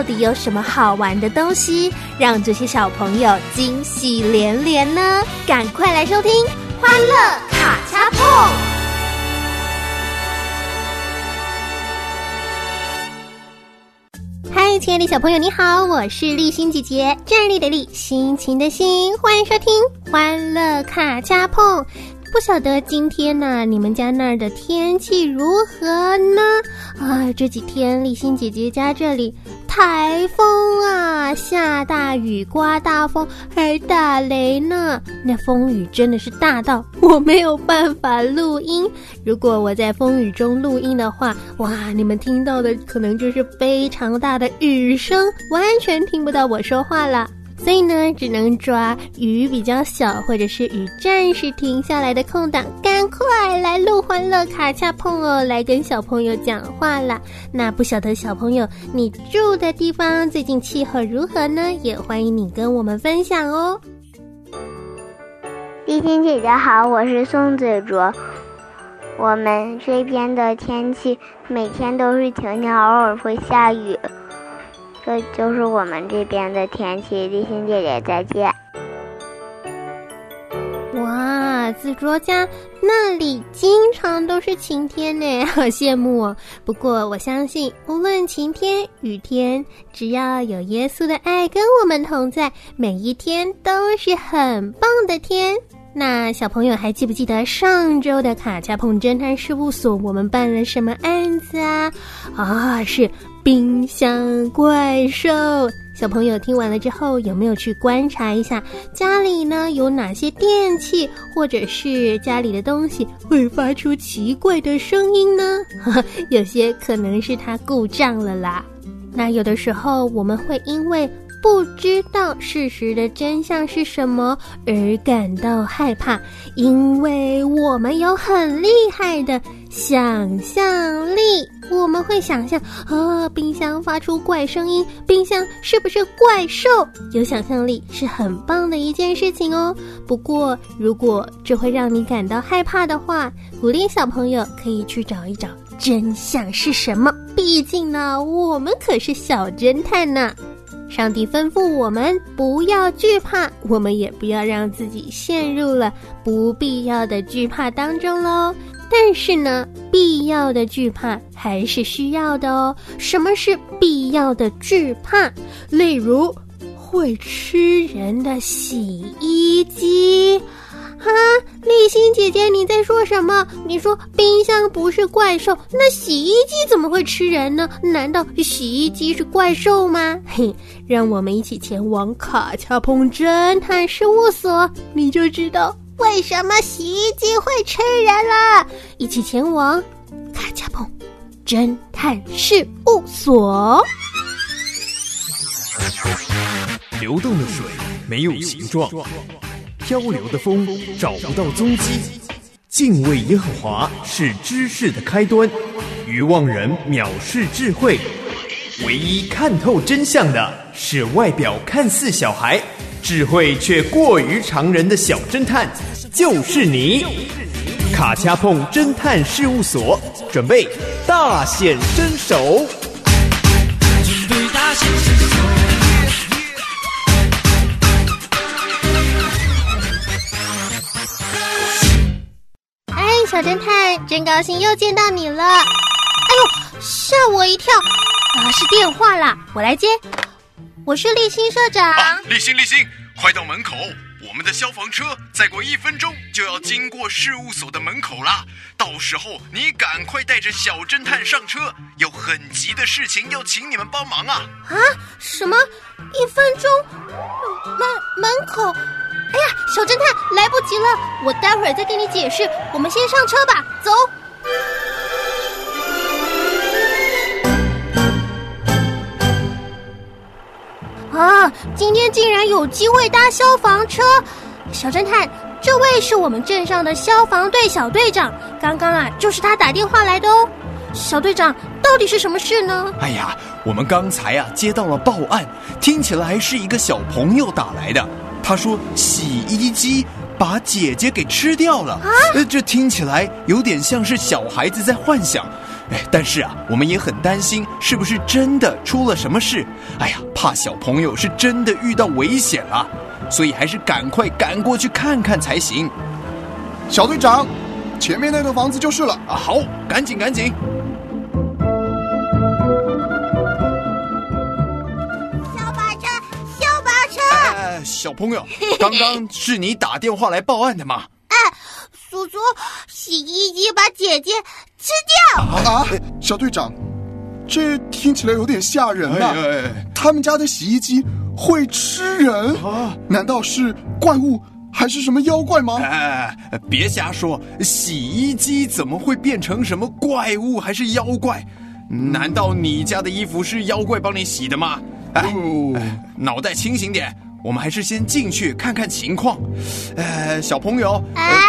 到底有什么好玩的东西，让这些小朋友惊喜连连呢？赶快来收听《欢乐卡恰碰》。嗨，亲爱的小朋友，你好，我是立心姐姐，站立的立，心情的心，欢迎收听《欢乐卡恰碰》。不晓得今天呢，你们家那儿的天气如何呢？啊，这几天立新姐姐家这里台风啊，下大雨，刮大风，还打雷呢。那风雨真的是大到我没有办法录音。如果我在风雨中录音的话，哇，你们听到的可能就是非常大的雨声，完全听不到我说话了。所以呢，只能抓雨比较小，或者是雨暂时停下来的空档，赶快来录欢乐卡恰碰哦，来跟小朋友讲话啦。那不晓得小朋友你住的地方最近气候如何呢？也欢迎你跟我们分享哦。丽欣姐姐好，我是宋子卓。我们这边的天气每天都是晴天，偶尔会下雨。就是我们这边的天气，立新姐姐再见。哇，紫卓家那里经常都是晴天呢，好羡慕哦。不过我相信，无论晴天雨天，只要有耶稣的爱跟我们同在，每一天都是很棒的天。那小朋友还记不记得上周的卡恰碰侦探事务所，我们办了什么案子啊？啊，是冰箱怪兽。小朋友听完了之后，有没有去观察一下家里呢有哪些电器，或者是家里的东西会发出奇怪的声音呢？有些可能是它故障了啦。那有的时候我们会因为不知道事实的真相是什么而感到害怕，因为我们有很厉害的想象力。我们会想象，啊，冰箱发出怪声音，冰箱是不是怪兽？有想象力是很棒的一件事情哦。不过，如果这会让你感到害怕的话，鼓励小朋友可以去找一找真相是什么。毕竟呢，我们可是小侦探呢。上帝吩咐我们不要惧怕，我们也不要让自己陷入了不必要的惧怕当中喽。但是呢，必要的惧怕还是需要的哦。什么是必要的惧怕？例如，会吃人的洗衣机。哈，立新姐姐，你在说什么？你说冰箱不是怪兽，那洗衣机怎么会吃人呢？难道洗衣机是怪兽吗？嘿，让我们一起前往卡恰碰侦探事务所，你就知道为什么洗衣机会吃人了。一起前往卡恰碰侦探事务所。流动的水没有形状。漂流的风找不到踪迹，敬畏耶和华是知识的开端，愚妄人藐视智慧，唯一看透真相的是外表看似小孩，智慧却过于常人的小侦探，就是你！卡恰碰侦探事务所准备大显身手。哎小侦探，真高兴又见到你了！哎呦，吓我一跳！啊，是电话啦，我来接。我是立新社长。立新，立新，快到门口！我们的消防车再过一分钟就要经过事务所的门口了，到时候你赶快带着小侦探上车，有很急的事情要请你们帮忙啊！啊？什么？一分钟？门门口？哎呀，小侦探，来不及了，我待会儿再跟你解释。我们先上车吧，走。啊，今天竟然有机会搭消防车！小侦探，这位是我们镇上的消防队小队长，刚刚啊，就是他打电话来的哦。小队长，到底是什么事呢？哎呀，我们刚才啊接到了报案，听起来是一个小朋友打来的。他说洗衣机把姐姐给吃掉了，呃，这听起来有点像是小孩子在幻想。哎，但是啊，我们也很担心是不是真的出了什么事。哎呀，怕小朋友是真的遇到危险了，所以还是赶快赶过去看看才行。小队长，前面那栋房子就是了。啊，好，赶紧赶紧。小朋友，刚刚是你打电话来报案的吗？哎，叔叔，洗衣机把姐姐吃掉啊！小队长，这听起来有点吓人呐。他们家的洗衣机会吃人啊？难道是怪物还是什么妖怪吗？哎，别瞎说，洗衣机怎么会变成什么怪物还是妖怪？难道你家的衣服是妖怪帮你洗的吗？哎，脑袋清醒点。我们还是先进去看看情况。呃，小朋友，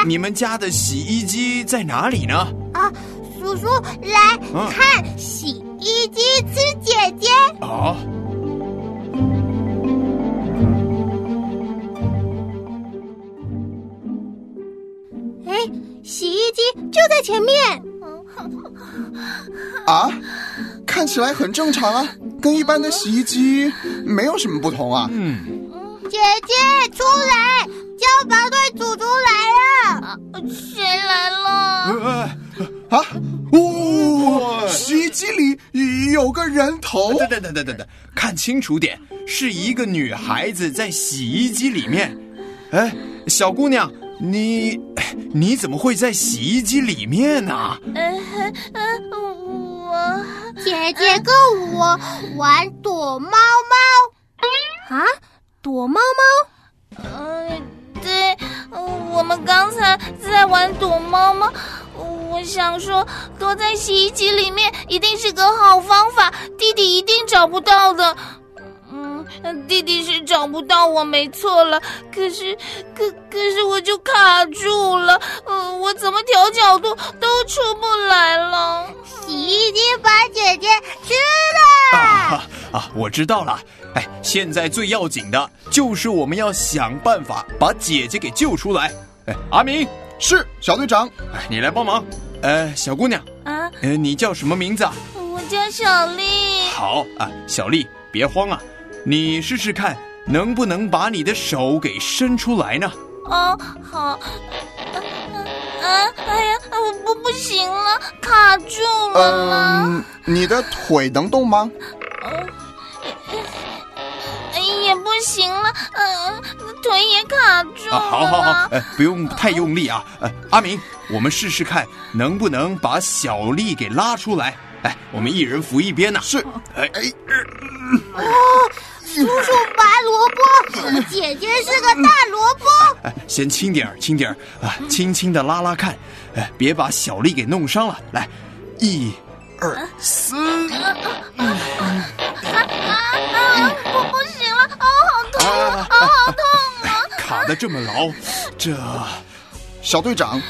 你们家的洗衣机在哪里呢？啊，叔叔，来看洗衣机吃姐姐。啊。哎，洗衣机就在前面。啊，看起来很正常啊，跟一般的洗衣机没有什么不同啊。嗯。姐姐出来！消防队祖祖来了！谁来了？啊！哦，洗衣机里有个人头！等等等等等等，看清楚点，是一个女孩子在洗衣机里面。哎，小姑娘，你你怎么会在洗衣机里面呢？嗯嗯，我姐姐跟我玩躲猫猫。啊？躲猫猫？嗯，对，我们刚才在玩躲猫猫。我想说，躲在洗衣机里面一定是个好方法，弟弟一定找不到的。嗯，弟弟是找不到我没错了，可是，可可是我就卡住了。嗯，我怎么调角度都出不来了。洗衣机把姐姐吃了。啊 啊！我知道了。哎，现在最要紧的就是我们要想办法把姐姐给救出来。哎，阿明是小队长，哎，你来帮忙。呃，小姑娘啊，呃，你叫什么名字啊？我叫小丽。好啊，小丽，别慌啊，你试试看能不能把你的手给伸出来呢？哦，好。啊，哎呀，我不不行了，卡住了。嗯，你的腿能动吗？也不行了，嗯，腿也卡住了。好好好，呃，不用太用力啊。呃，阿明，我们试试看能不能把小丽给拉出来。哎，我们一人扶一边呢。是。哎哎。哦，叔叔拔萝卜，姐姐是个大萝卜。哎，先轻点儿，轻点儿啊，轻轻的拉拉看，哎，别把小丽给弄伤了。来，一、二、三。啊，这么牢，这小队长，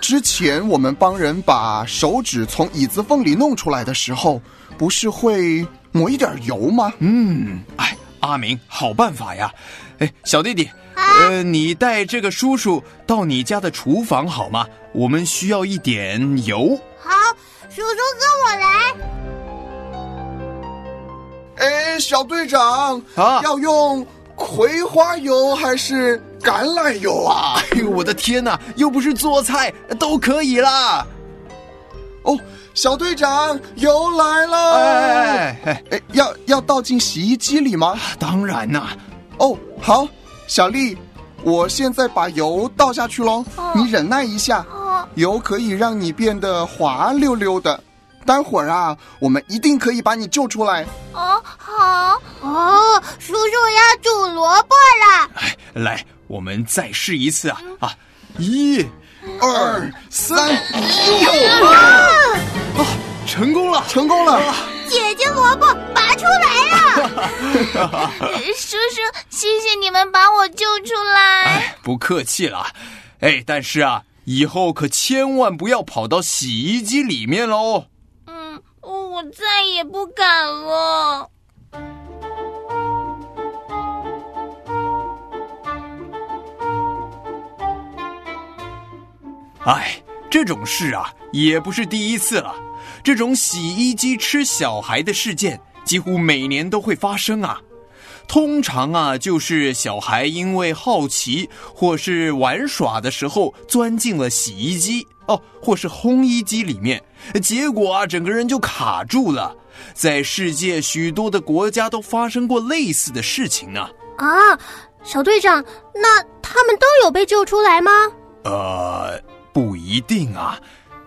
之前我们帮人把手指从椅子缝里弄出来的时候，不是会抹一点油吗？嗯，哎，阿明，好办法呀！哎，小弟弟，呃，你带这个叔叔到你家的厨房好吗？我们需要一点油。好，叔叔跟我来。哎，小队长啊，要用。葵花油还是橄榄油啊？哎呦，我的天哪！又不是做菜，都可以啦。哦，小队长，油来了！哎哎哎，要要倒进洗衣机里吗？当然呐。哦，好，小丽，我现在把油倒下去喽，你忍耐一下，哦油可以让你变得滑溜溜的。待会儿啊，我们一定可以把你救出来。哦，好，哦，叔叔要煮萝卜了。哎，来，我们再试一次啊啊！一、二三，啊，成功了！成功了！姐姐萝卜拔出来了。呃 叔叔，谢谢你们把我救出来。哎，不客气了。哎，但是啊，以后可千万不要跑到洗衣机里面喽。嗯，我再也不敢了。哎，这种事啊，也不是第一次了。这种洗衣机吃小孩的事件，几乎每年都会发生啊。通常啊，就是小孩因为好奇或是玩耍的时候，钻进了洗衣机哦，或是烘衣机里面，结果啊，整个人就卡住了。在世界许多的国家都发生过类似的事情呢。啊，小队长，那他们都有被救出来吗？呃，不一定啊，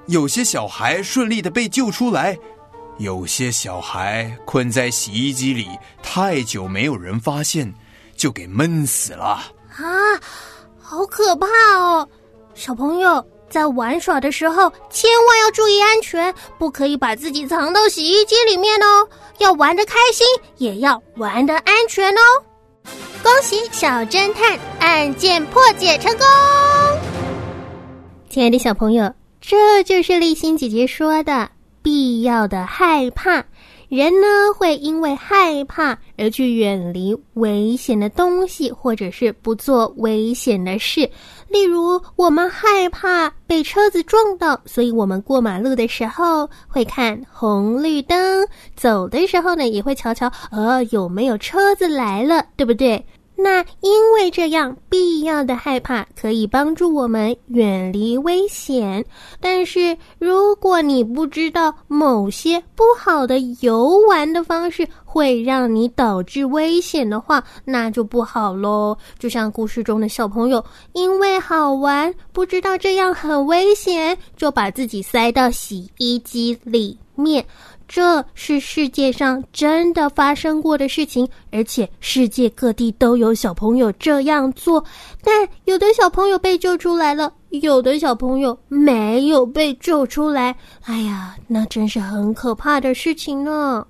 有些小孩顺利的被救出来，有些小孩困在洗衣机里太久没有人发现，就给闷死了。啊，好可怕哦！小朋友在玩耍的时候，千万要注意安全，不可以把自己藏到洗衣机里面哦。要玩的开心，也要玩的安全哦。恭喜小侦探案件破解成功！亲爱的小朋友，这就是丽心姐姐说的必要的害怕。人呢会因为害怕而去远离危险的东西，或者是不做危险的事。例如，我们害怕被车子撞到，所以我们过马路的时候会看红绿灯，走的时候呢也会瞧瞧，呃，有没有车子来了，对不对？那因为这样必要的害怕可以帮助我们远离危险，但是如果你不知道某些不好的游玩的方式会让你导致危险的话，那就不好喽。就像故事中的小朋友，因为好玩，不知道这样很危险，就把自己塞到洗衣机里面。这是世界上真的发生过的事情，而且世界各地都有小朋友这样做。但有的小朋友被救出来了，有的小朋友没有被救出来。哎呀，那真是很可怕的事情呢。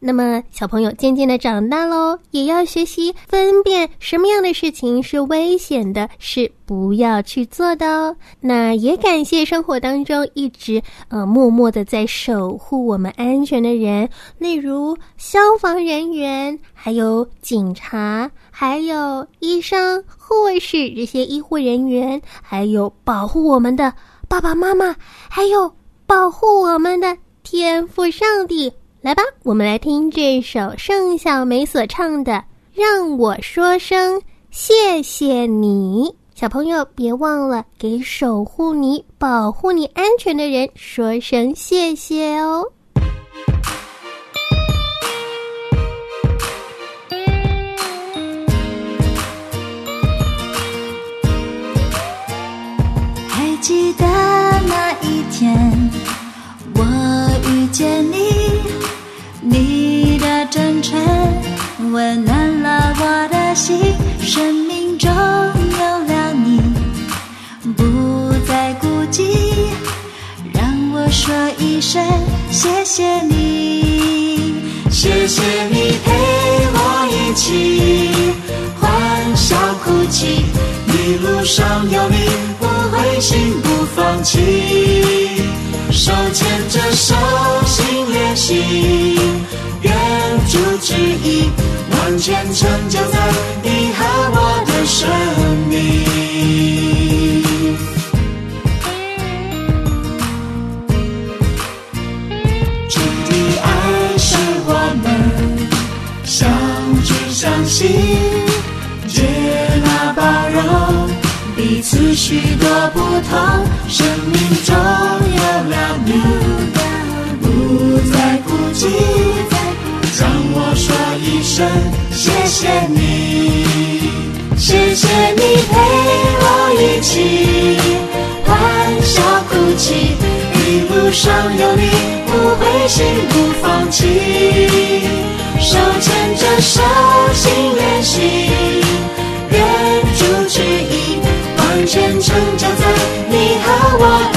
那么，小朋友渐渐的长大喽，也要学习分辨什么样的事情是危险的，是不要去做的哦。那也感谢生活当中一直呃默默的在守护我们安全的人，例如消防人员，还有警察，还有医生、护士这些医护人员，还有保护我们的爸爸妈妈，还有保护我们的天赋上帝。来吧，我们来听这首盛小梅所唱的《让我说声谢谢你》。小朋友，别忘了给守护你、保护你安全的人说声谢谢哦。还记得那一天，我遇见你，的真诚温暖了我的心，生命中有了你，不再孤寂，让我说一声谢谢你，谢谢你陪我一起欢笑哭泣，一路上有你，不灰心不放弃，手牵着手心连心，愿主旨意，完全成就在你和我的生命。主的爱是我们相知相惜，接纳包容，彼此许多不同，生命中有了你，不再孤寂。一声谢谢你，谢谢你陪我一起欢笑哭泣，一路上有你，不灰心不放弃，手牵着手心连心，愿主旨意完全成就在你和我。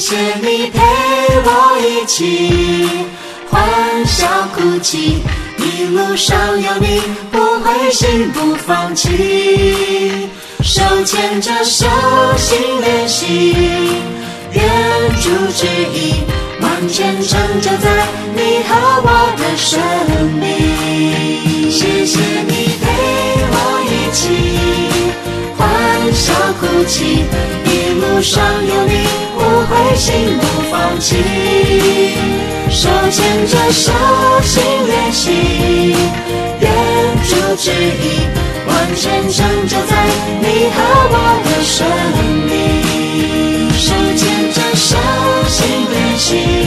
谢谢你陪我一起欢笑哭泣，一路上有你，不灰心不放弃，手牵着手心连心，愿主旨意完全成就在你和我的生命。谢谢你陪我一起欢笑哭泣，一路上有你，不灰心不放弃，手牵着手心连心，愿主旨意完全成就在你和我的生命。手牵着手心连心，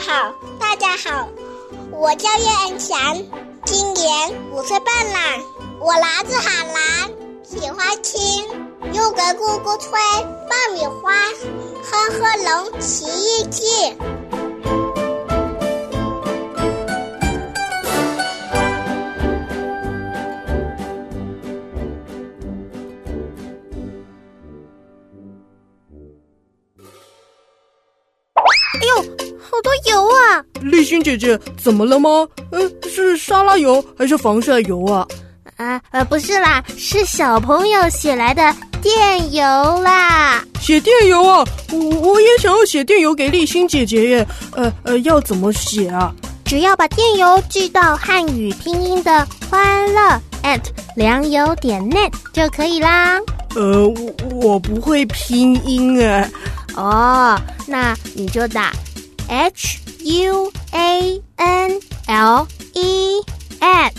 好，大家好，我叫叶恩强，今年五岁半啦。我来自海南，喜欢听《又给姑姑吹爆米花》《哼哼龙奇遇记》。啊！丽欣姐姐，怎么了吗？呃，是沙拉油还是防晒油啊？啊呃，不是啦，是小朋友写来的电邮啦。写电邮啊！我我也想要写电邮给丽欣姐姐耶。呃呃，要怎么写啊？只要把电邮寄到汉语拼音的欢乐 at 良友点 net 就可以啦。呃，我我不会拼音哎。哦，那你就打 H U A N L E at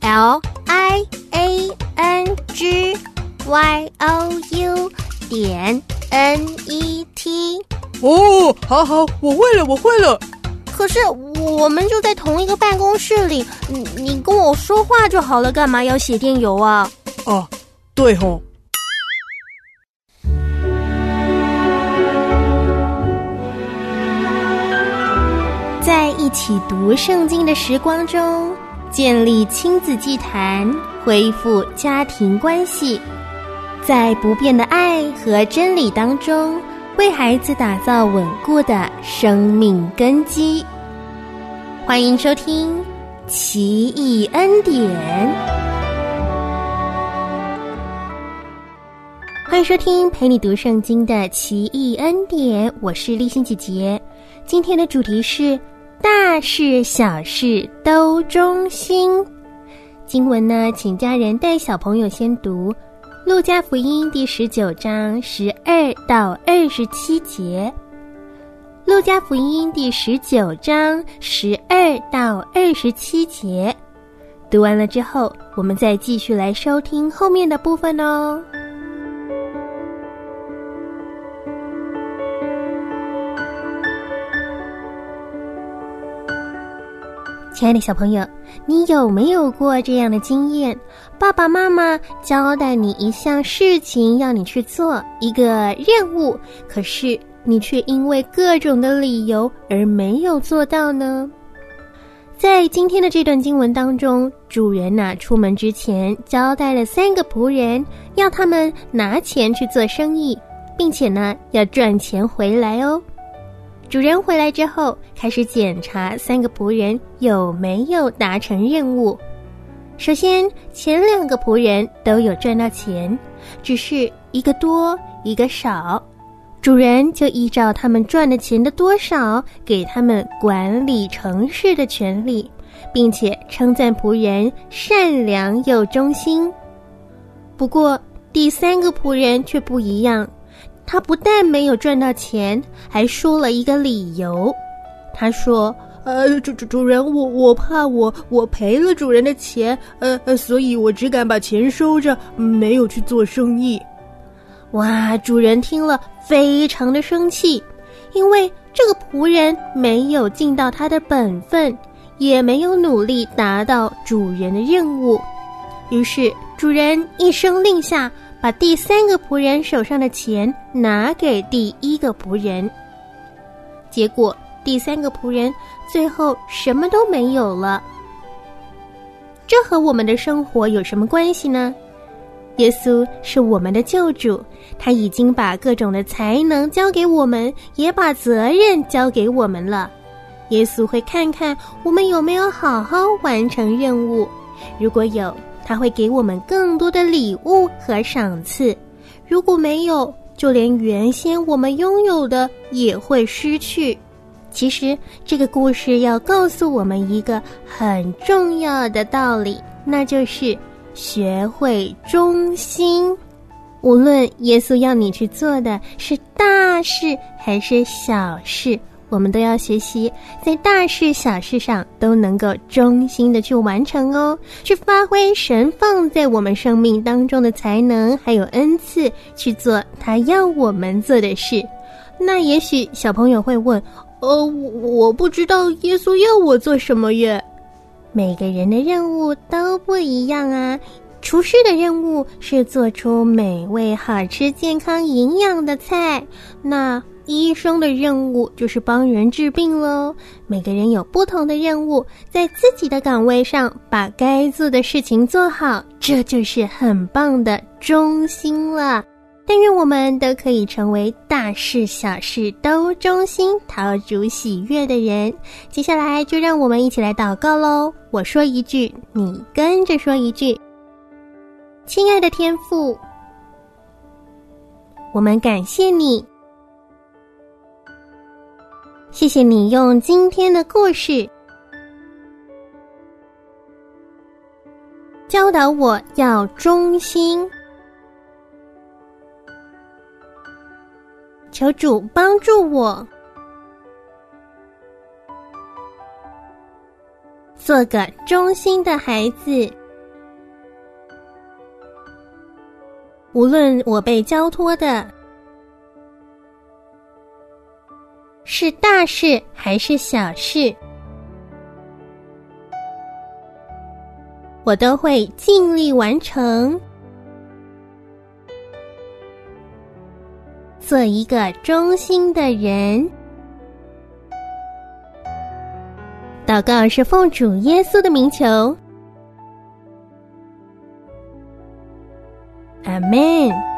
L I A N G Y O U 点 N E T。哦，好好，我会了，我会了。可是我们就在同一个办公室里，你你跟我说话就好了，干嘛要写电邮啊？哦，对吼。在一起读圣经的时光中，建立亲子祭坛，恢复家庭关系，在不变的爱和真理当中，为孩子打造稳固的生命根基。欢迎收听《奇异恩典》，欢迎收听陪你读圣经的《奇异恩典》，我是立欣姐姐。今天的主题是。大事小事都忠心。经文呢，请家人带小朋友先读《路加福音》第十九章十二到二十七节。《路加福音》第十九章十二到二十七节，读完了之后，我们再继续来收听后面的部分哦。亲爱的小朋友，你有没有过这样的经验？爸爸妈妈交代你一项事情，要你去做一个任务，可是你却因为各种的理由而没有做到呢？在今天的这段经文当中，主人呐、出门之前交代了三个仆人，要他们拿钱去做生意，并且呢要赚钱回来哦。主人回来之后，开始检查三个仆人有没有达成任务。首先，前两个仆人都有赚到钱，只是一个多，一个少。主人就依照他们赚的钱的多少，给他们管理城市的权利，并且称赞仆人善良又忠心。不过，第三个仆人却不一样，他不但没有赚到钱，还说了一个理由。他说：“呃，主主主人，我我怕我我赔了主人的钱，呃呃，所以我只敢把钱收着，没有去做生意。”哇！主人听了非常的生气，因为这个仆人没有尽到他的本分，也没有努力达到主人的任务。于是主人一声令下，把第三个仆人手上的钱拿给第一个仆人。结果第三个仆人最后什么都没有了。这和我们的生活有什么关系呢？耶稣是我们的救主，他已经把各种的才能交给我们，也把责任交给我们了。耶稣会看看我们有没有好好完成任务，如果有，他会给我们更多的礼物和赏赐；如果没有，就连原先我们拥有的也会失去。其实，这个故事要告诉我们一个很重要的道理，那就是。学会忠心，无论耶稣要你去做的是大事还是小事，我们都要学习在大事小事上都能够忠心的去完成哦，去发挥神放在我们生命当中的才能还有恩赐，去做他要我们做的事。那也许小朋友会问：呃，我不知道耶稣要我做什么耶？每个人的任务都不一样啊！厨师的任务是做出美味、好吃、健康、营养的菜，那医生的任务就是帮人治病喽。每个人有不同的任务，在自己的岗位上把该做的事情做好，这就是很棒的忠心了。但愿我们都可以成为大事小事都忠心、讨主喜悦的人。接下来就让我们一起来祷告喽！我说一句，你跟着说一句。亲爱的天父，我们感谢你，谢谢你用今天的故事教导我要忠心。求主帮助我，做个忠心的孩子。无论我被交托的是大事还是小事，我都会尽力完成。做一个忠心的人。祷告是奉主耶稣的名求，阿门。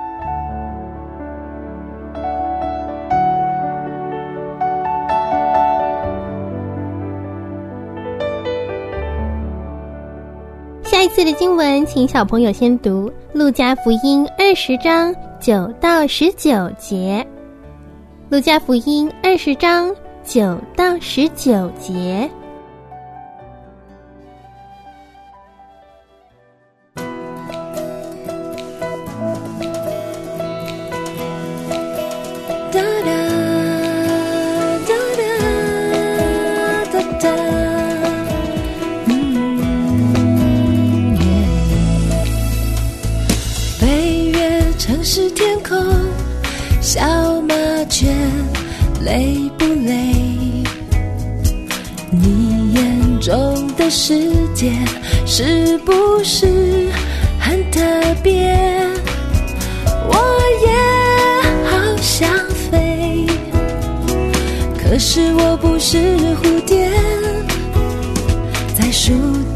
下一次的经文，请小朋友先读《路加福音》二十章。九到十九节，《路加福音》二十章九到十九节。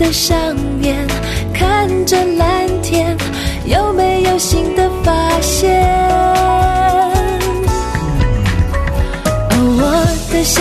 的上面看着蓝天，有没有新的发现？哦，我的小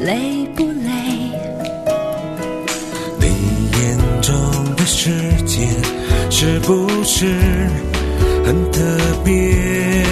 累不累？你眼中的世界是不是很特别？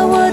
I was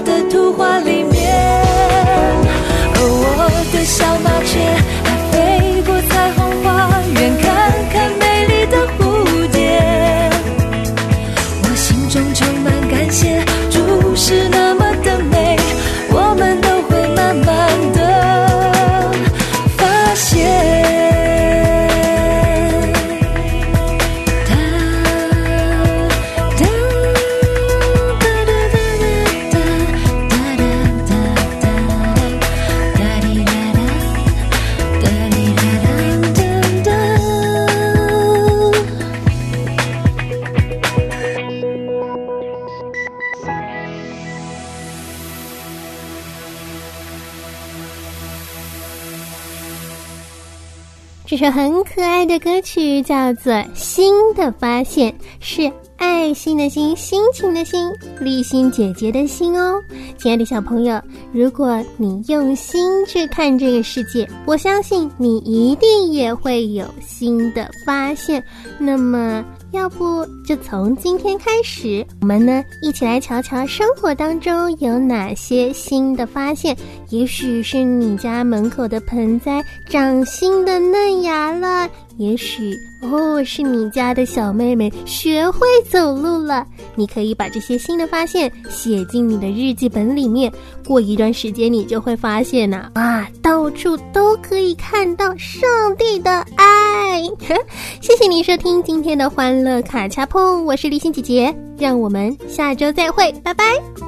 歌曲叫做《新的发现》，是爱心的心、心情的心、立心姐姐的心哦。亲爱的小朋友，如果你用心去看这个世界，我相信你一定也会有新的发现。那么，要不就从今天开始，我们呢一起来瞧瞧生活当中有哪些新的发现。也许是你家门口的盆栽长新的嫩芽了，也许哦是你家的小妹妹学会走路了。你可以把这些新的发现写进你的日记本里面。过一段时间，你就会发现呐、啊，到处都可以看到上帝的爱。谢谢你收听今天的欢乐卡恰碰，我是立心姐姐，让我们下周再会，拜拜。